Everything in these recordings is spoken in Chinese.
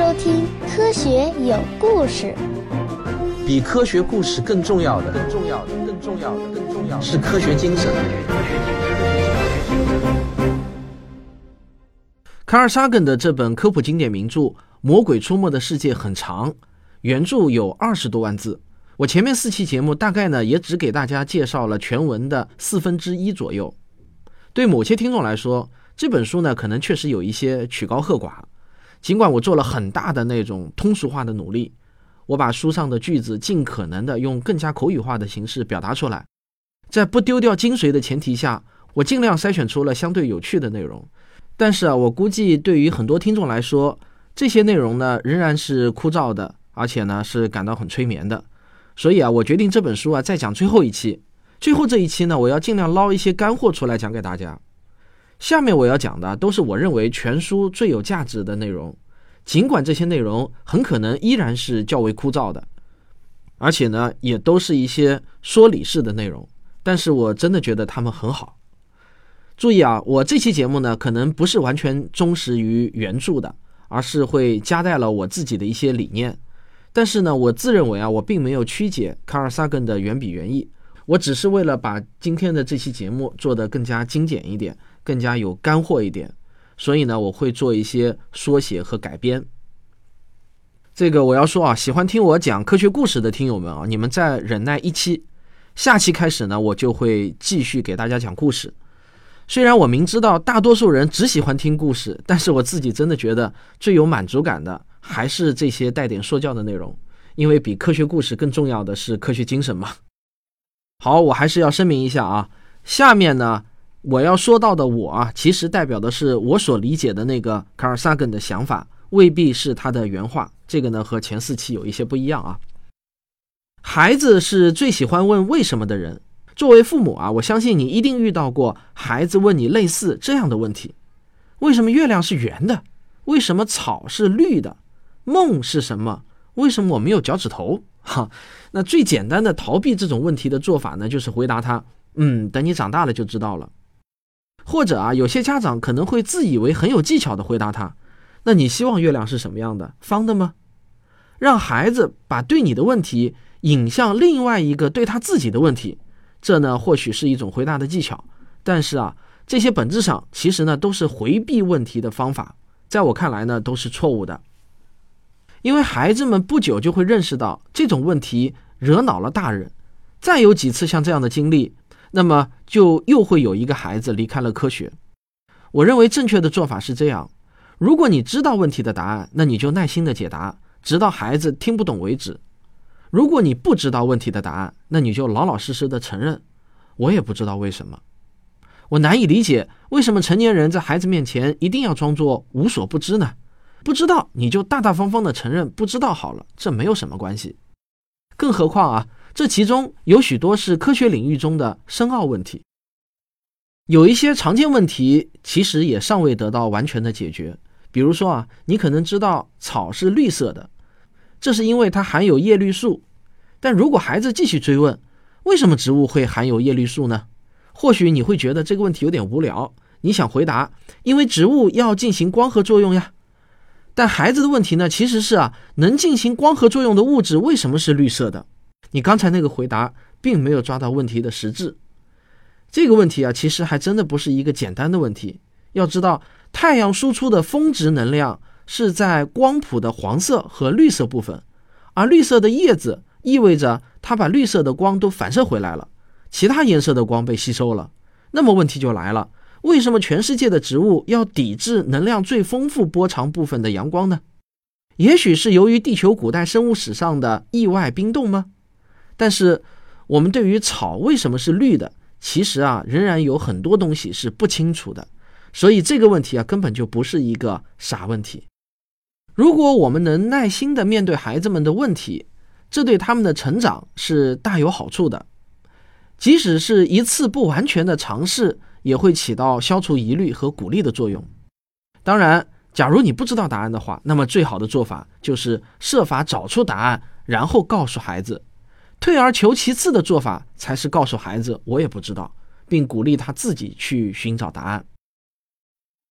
收听《科学有故事》。比科学故事更重要的，更重要的，更重要的，更重要的是科学精神。卡尔沙根的这本科普经典名著《魔鬼出没的世界》很长，原著有二十多万字。我前面四期节目大概呢，也只给大家介绍了全文的四分之一左右。对某些听众来说，这本书呢，可能确实有一些曲高和寡。尽管我做了很大的那种通俗化的努力。我把书上的句子尽可能的用更加口语化的形式表达出来，在不丢掉精髓的前提下，我尽量筛选出了相对有趣的内容。但是啊，我估计对于很多听众来说，这些内容呢仍然是枯燥的，而且呢是感到很催眠的。所以啊，我决定这本书啊再讲最后一期。最后这一期呢，我要尽量捞一些干货出来讲给大家。下面我要讲的都是我认为全书最有价值的内容。尽管这些内容很可能依然是较为枯燥的，而且呢，也都是一些说理式的内容，但是我真的觉得他们很好。注意啊，我这期节目呢，可能不是完全忠实于原著的，而是会夹带了我自己的一些理念。但是呢，我自认为啊，我并没有曲解卡尔萨根的原笔原意，我只是为了把今天的这期节目做得更加精简一点，更加有干货一点。所以呢，我会做一些缩写和改编。这个我要说啊，喜欢听我讲科学故事的听友们啊，你们再忍耐一期，下期开始呢，我就会继续给大家讲故事。虽然我明知道大多数人只喜欢听故事，但是我自己真的觉得最有满足感的还是这些带点说教的内容，因为比科学故事更重要的是科学精神嘛。好，我还是要声明一下啊，下面呢。我要说到的我啊，其实代表的是我所理解的那个卡尔萨根的想法，未必是他的原话。这个呢和前四期有一些不一样啊。孩子是最喜欢问为什么的人。作为父母啊，我相信你一定遇到过孩子问你类似这样的问题：为什么月亮是圆的？为什么草是绿的？梦是什么？为什么我没有脚趾头？哈，那最简单的逃避这种问题的做法呢，就是回答他：嗯，等你长大了就知道了。或者啊，有些家长可能会自以为很有技巧的回答他：“那你希望月亮是什么样的？方的吗？”让孩子把对你的问题引向另外一个对他自己的问题，这呢或许是一种回答的技巧。但是啊，这些本质上其实呢都是回避问题的方法，在我看来呢都是错误的。因为孩子们不久就会认识到这种问题惹恼了大人，再有几次像这样的经历。那么就又会有一个孩子离开了科学。我认为正确的做法是这样：如果你知道问题的答案，那你就耐心的解答，直到孩子听不懂为止；如果你不知道问题的答案，那你就老老实实的承认，我也不知道为什么。我难以理解为什么成年人在孩子面前一定要装作无所不知呢？不知道你就大大方方的承认不知道好了，这没有什么关系。更何况啊。这其中有许多是科学领域中的深奥问题，有一些常见问题其实也尚未得到完全的解决。比如说啊，你可能知道草是绿色的，这是因为它含有叶绿素。但如果孩子继续追问，为什么植物会含有叶绿素呢？或许你会觉得这个问题有点无聊。你想回答，因为植物要进行光合作用呀。但孩子的问题呢，其实是啊，能进行光合作用的物质为什么是绿色的？你刚才那个回答并没有抓到问题的实质。这个问题啊，其实还真的不是一个简单的问题。要知道，太阳输出的峰值能量是在光谱的黄色和绿色部分，而绿色的叶子意味着它把绿色的光都反射回来了，其他颜色的光被吸收了。那么问题就来了：为什么全世界的植物要抵制能量最丰富波长部分的阳光呢？也许是由于地球古代生物史上的意外冰冻吗？但是，我们对于草为什么是绿的，其实啊，仍然有很多东西是不清楚的。所以这个问题啊，根本就不是一个傻问题。如果我们能耐心的面对孩子们的问题，这对他们的成长是大有好处的。即使是一次不完全的尝试，也会起到消除疑虑和鼓励的作用。当然，假如你不知道答案的话，那么最好的做法就是设法找出答案，然后告诉孩子。退而求其次的做法，才是告诉孩子“我也不知道”，并鼓励他自己去寻找答案。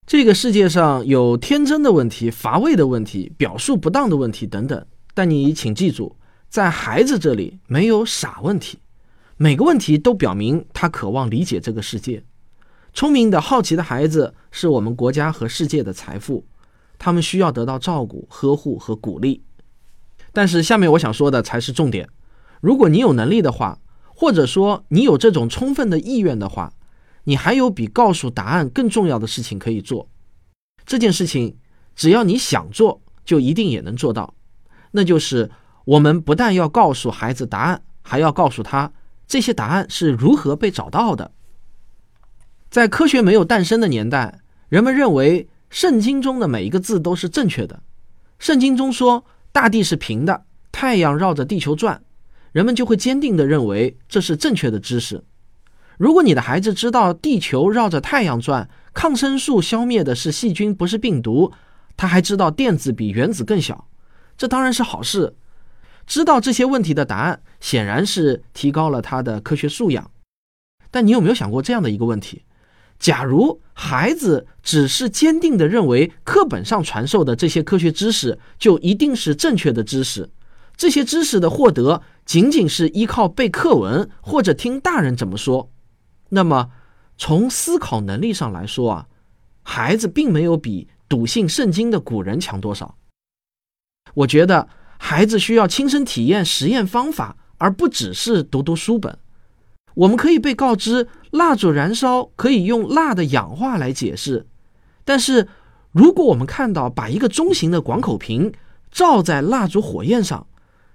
这个世界上有天真的问题、乏味的问题、表述不当的问题等等，但你请记住，在孩子这里没有傻问题，每个问题都表明他渴望理解这个世界。聪明的、好奇的孩子是我们国家和世界的财富，他们需要得到照顾、呵护和鼓励。但是，下面我想说的才是重点：如果你有能力的话，或者说你有这种充分的意愿的话。你还有比告诉答案更重要的事情可以做，这件事情只要你想做，就一定也能做到。那就是我们不但要告诉孩子答案，还要告诉他这些答案是如何被找到的。在科学没有诞生的年代，人们认为圣经中的每一个字都是正确的。圣经中说大地是平的，太阳绕着地球转，人们就会坚定地认为这是正确的知识。如果你的孩子知道地球绕着太阳转，抗生素消灭的是细菌，不是病毒，他还知道电子比原子更小，这当然是好事。知道这些问题的答案，显然是提高了他的科学素养。但你有没有想过这样的一个问题：假如孩子只是坚定地认为课本上传授的这些科学知识就一定是正确的知识，这些知识的获得仅仅是依靠背课文或者听大人怎么说？那么，从思考能力上来说啊，孩子并没有比笃信圣经的古人强多少。我觉得孩子需要亲身体验实验方法，而不只是读读书本。我们可以被告知蜡烛燃烧可以用蜡的氧化来解释，但是如果我们看到把一个中型的广口瓶罩在蜡烛火焰上，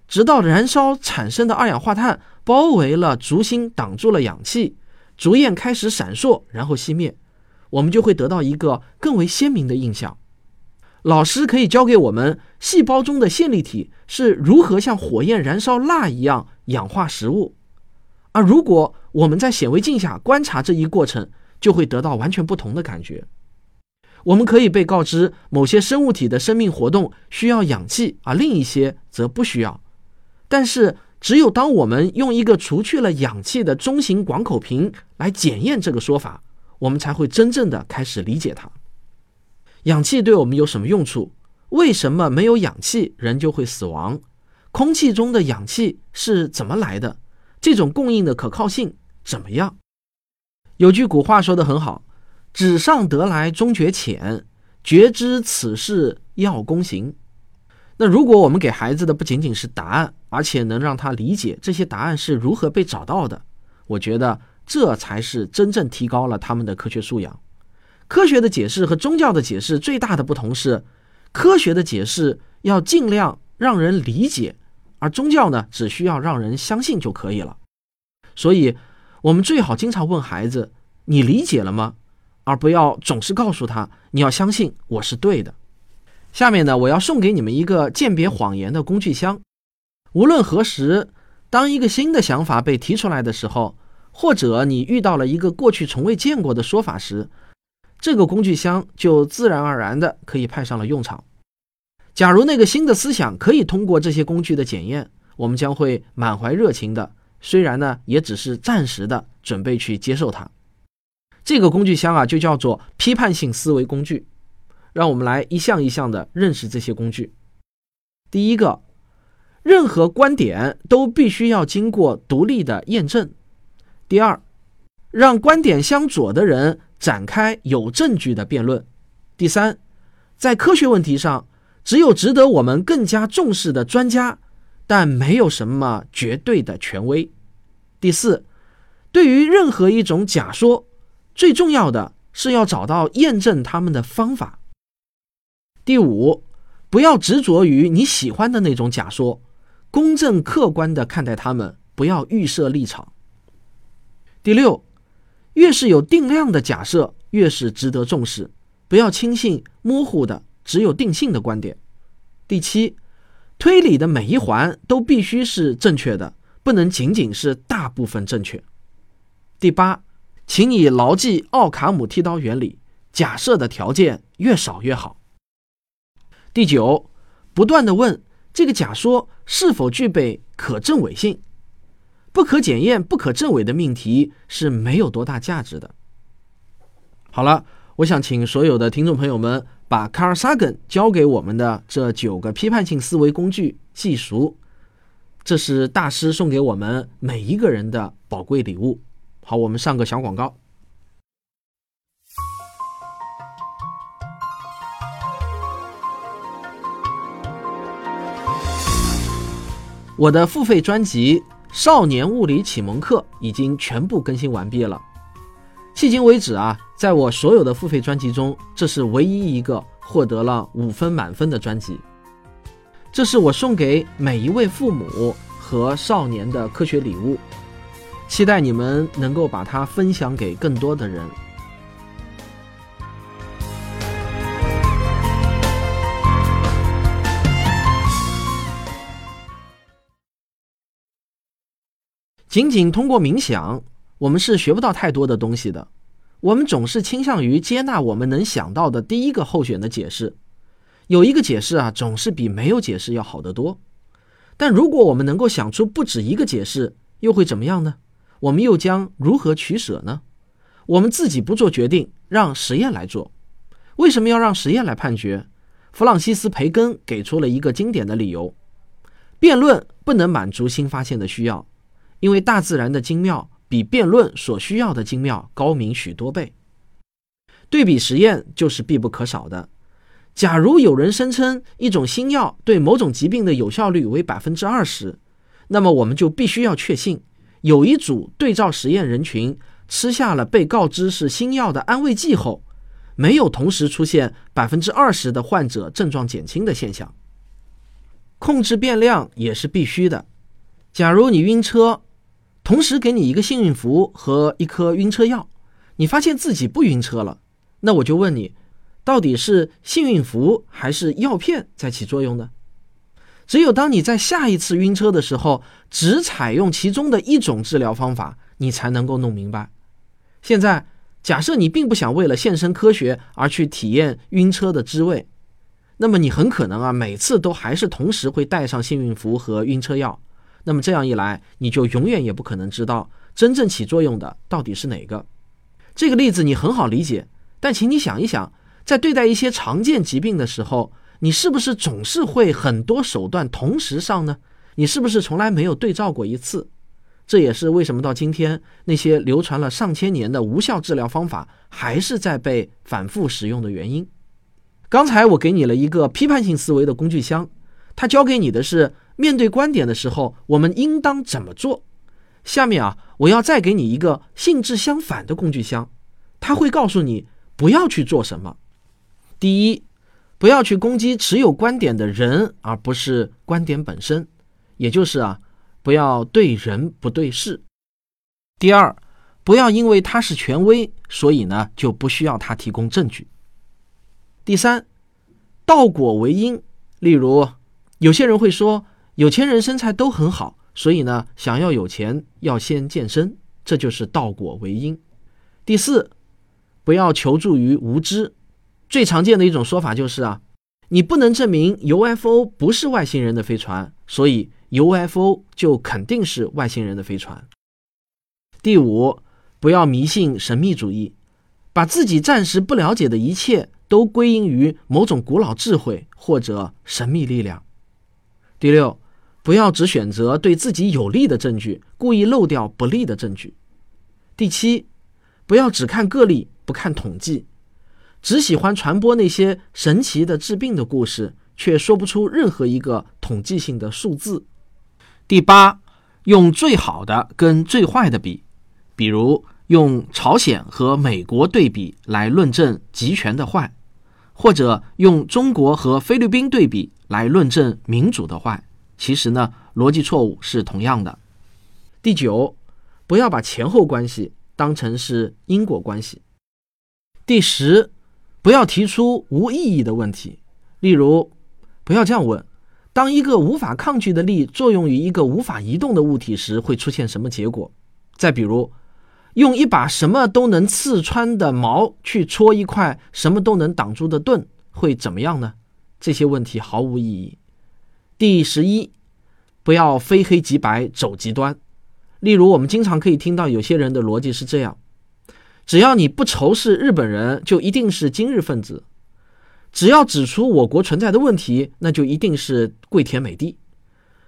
直到燃烧产生的二氧化碳包围了烛芯，挡住了氧气。烛焰开始闪烁，然后熄灭，我们就会得到一个更为鲜明的印象。老师可以教给我们，细胞中的线粒体是如何像火焰燃烧蜡一样氧化食物。而如果我们在显微镜下观察这一过程，就会得到完全不同的感觉。我们可以被告知，某些生物体的生命活动需要氧气，而另一些则不需要。但是，只有当我们用一个除去了氧气的中型广口瓶来检验这个说法，我们才会真正的开始理解它。氧气对我们有什么用处？为什么没有氧气人就会死亡？空气中的氧气是怎么来的？这种供应的可靠性怎么样？有句古话说的很好：“纸上得来终觉浅，觉知此事要躬行。”那如果我们给孩子的不仅仅是答案，而且能让他理解这些答案是如何被找到的，我觉得这才是真正提高了他们的科学素养。科学的解释和宗教的解释最大的不同是，科学的解释要尽量让人理解，而宗教呢，只需要让人相信就可以了。所以，我们最好经常问孩子：“你理解了吗？”而不要总是告诉他：“你要相信我是对的。”下面呢，我要送给你们一个鉴别谎言的工具箱。无论何时，当一个新的想法被提出来的时候，或者你遇到了一个过去从未见过的说法时，这个工具箱就自然而然的可以派上了用场。假如那个新的思想可以通过这些工具的检验，我们将会满怀热情的，虽然呢，也只是暂时的准备去接受它。这个工具箱啊，就叫做批判性思维工具。让我们来一项一项的认识这些工具。第一个，任何观点都必须要经过独立的验证。第二，让观点相左的人展开有证据的辩论。第三，在科学问题上，只有值得我们更加重视的专家，但没有什么绝对的权威。第四，对于任何一种假说，最重要的是要找到验证他们的方法。第五，不要执着于你喜欢的那种假说，公正客观的看待他们，不要预设立场。第六，越是有定量的假设，越是值得重视，不要轻信模糊的、只有定性的观点。第七，推理的每一环都必须是正确的，不能仅仅是大部分正确。第八，请你牢记奥卡姆剃刀原理，假设的条件越少越好。第九，不断的问这个假说是否具备可证伪性，不可检验、不可证伪的命题是没有多大价值的。好了，我想请所有的听众朋友们把卡尔萨根教给我们的这九个批判性思维工具记熟，这是大师送给我们每一个人的宝贵礼物。好，我们上个小广告。我的付费专辑《少年物理启蒙课》已经全部更新完毕了。迄今为止啊，在我所有的付费专辑中，这是唯一一个获得了五分满分的专辑。这是我送给每一位父母和少年的科学礼物，期待你们能够把它分享给更多的人。仅仅通过冥想，我们是学不到太多的东西的。我们总是倾向于接纳我们能想到的第一个候选的解释，有一个解释啊，总是比没有解释要好得多。但如果我们能够想出不止一个解释，又会怎么样呢？我们又将如何取舍呢？我们自己不做决定，让实验来做。为什么要让实验来判决？弗朗西斯·培根给出了一个经典的理由：辩论不能满足新发现的需要。因为大自然的精妙比辩论所需要的精妙高明许多倍，对比实验就是必不可少的。假如有人声称一种新药对某种疾病的有效率为百分之二十，那么我们就必须要确信，有一组对照实验人群吃下了被告知是新药的安慰剂后，没有同时出现百分之二十的患者症状减轻的现象。控制变量也是必须的。假如你晕车，同时给你一个幸运符和一颗晕车药，你发现自己不晕车了，那我就问你，到底是幸运符还是药片在起作用呢？只有当你在下一次晕车的时候，只采用其中的一种治疗方法，你才能够弄明白。现在假设你并不想为了献身科学而去体验晕车的滋味，那么你很可能啊每次都还是同时会带上幸运符和晕车药。那么这样一来，你就永远也不可能知道真正起作用的到底是哪个。这个例子你很好理解，但请你想一想，在对待一些常见疾病的时候，你是不是总是会很多手段同时上呢？你是不是从来没有对照过一次？这也是为什么到今天那些流传了上千年的无效治疗方法还是在被反复使用的原因。刚才我给你了一个批判性思维的工具箱，它教给你的是。面对观点的时候，我们应当怎么做？下面啊，我要再给你一个性质相反的工具箱，它会告诉你不要去做什么。第一，不要去攻击持有观点的人，而不是观点本身，也就是啊，不要对人不对事。第二，不要因为他是权威，所以呢就不需要他提供证据。第三，道果为因，例如有些人会说。有钱人身材都很好，所以呢，想要有钱要先健身，这就是倒果为因。第四，不要求助于无知。最常见的一种说法就是啊，你不能证明 UFO 不是外星人的飞船，所以 UFO 就肯定是外星人的飞船。第五，不要迷信神秘主义，把自己暂时不了解的一切都归因于某种古老智慧或者神秘力量。第六。不要只选择对自己有利的证据，故意漏掉不利的证据。第七，不要只看个例，不看统计，只喜欢传播那些神奇的治病的故事，却说不出任何一个统计性的数字。第八，用最好的跟最坏的比，比如用朝鲜和美国对比来论证集权的坏，或者用中国和菲律宾对比来论证民主的坏。其实呢，逻辑错误是同样的。第九，不要把前后关系当成是因果关系。第十，不要提出无意义的问题，例如，不要这样问：当一个无法抗拒的力作用于一个无法移动的物体时，会出现什么结果？再比如，用一把什么都能刺穿的矛去戳一块什么都能挡住的盾，会怎么样呢？这些问题毫无意义。第十一，不要非黑即白走极端。例如，我们经常可以听到有些人的逻辑是这样：只要你不仇视日本人，就一定是今日分子；只要指出我国存在的问题，那就一定是跪舔美帝；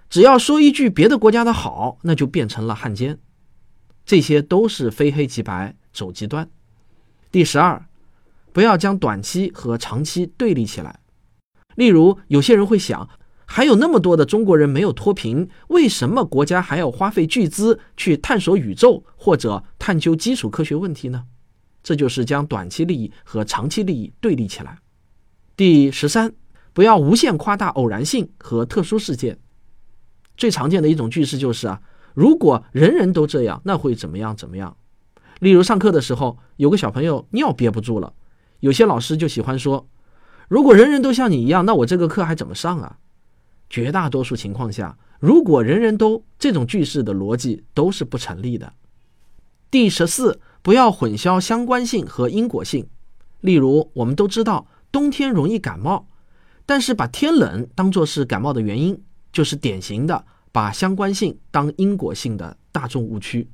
只要说一句别的国家的好，那就变成了汉奸。这些都是非黑即白，走极端。第十二，不要将短期和长期对立起来。例如，有些人会想，还有那么多的中国人没有脱贫，为什么国家还要花费巨资去探索宇宙或者探究基础科学问题呢？这就是将短期利益和长期利益对立起来。第十三，不要无限夸大偶然性和特殊事件。最常见的一种句式就是啊。如果人人都这样，那会怎么样？怎么样？例如上课的时候，有个小朋友尿憋不住了，有些老师就喜欢说：“如果人人都像你一样，那我这个课还怎么上啊？”绝大多数情况下，如果人人都这种句式的逻辑都是不成立的。第十四，不要混淆相关性和因果性。例如，我们都知道冬天容易感冒，但是把天冷当做是感冒的原因，就是典型的。把相关性当因果性的大众误区。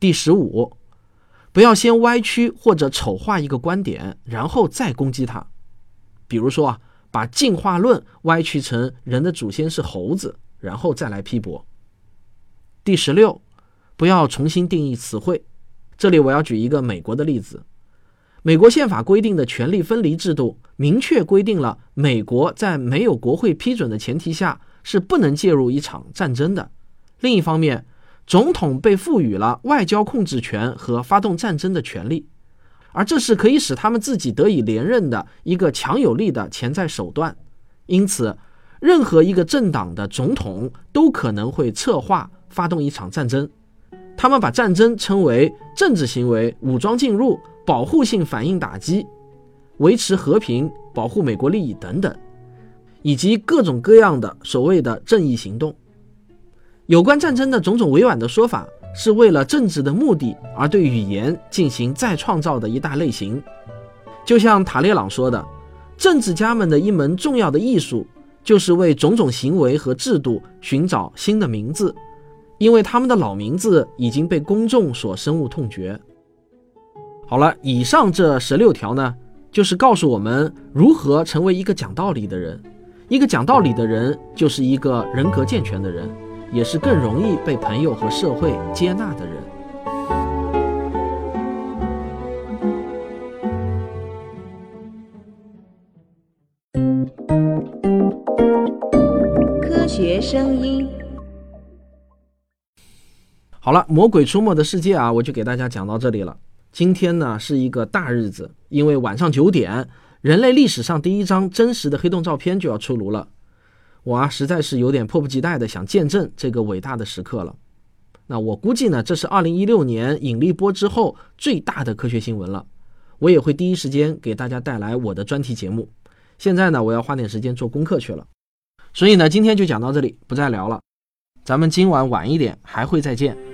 第十五，不要先歪曲或者丑化一个观点，然后再攻击它。比如说啊，把进化论歪曲成人的祖先是猴子，然后再来批驳。第十六，不要重新定义词汇。这里我要举一个美国的例子：美国宪法规定的权力分离制度，明确规定了美国在没有国会批准的前提下。是不能介入一场战争的。另一方面，总统被赋予了外交控制权和发动战争的权利，而这是可以使他们自己得以连任的一个强有力的潜在手段。因此，任何一个政党的总统都可能会策划发动一场战争。他们把战争称为政治行为、武装进入、保护性反应打击、维持和平、保护美国利益等等。以及各种各样的所谓的正义行动，有关战争的种种委婉的说法，是为了政治的目的而对语言进行再创造的一大类型。就像塔列朗说的，政治家们的一门重要的艺术，就是为种种行为和制度寻找新的名字，因为他们的老名字已经被公众所深恶痛绝。好了，以上这十六条呢，就是告诉我们如何成为一个讲道理的人。一个讲道理的人，就是一个人格健全的人，也是更容易被朋友和社会接纳的人。科学声音。好了，魔鬼出没的世界啊，我就给大家讲到这里了。今天呢是一个大日子，因为晚上九点。人类历史上第一张真实的黑洞照片就要出炉了，我啊实在是有点迫不及待的想见证这个伟大的时刻了。那我估计呢，这是二零一六年引力波之后最大的科学新闻了。我也会第一时间给大家带来我的专题节目。现在呢，我要花点时间做功课去了，所以呢，今天就讲到这里，不再聊了。咱们今晚晚一点还会再见。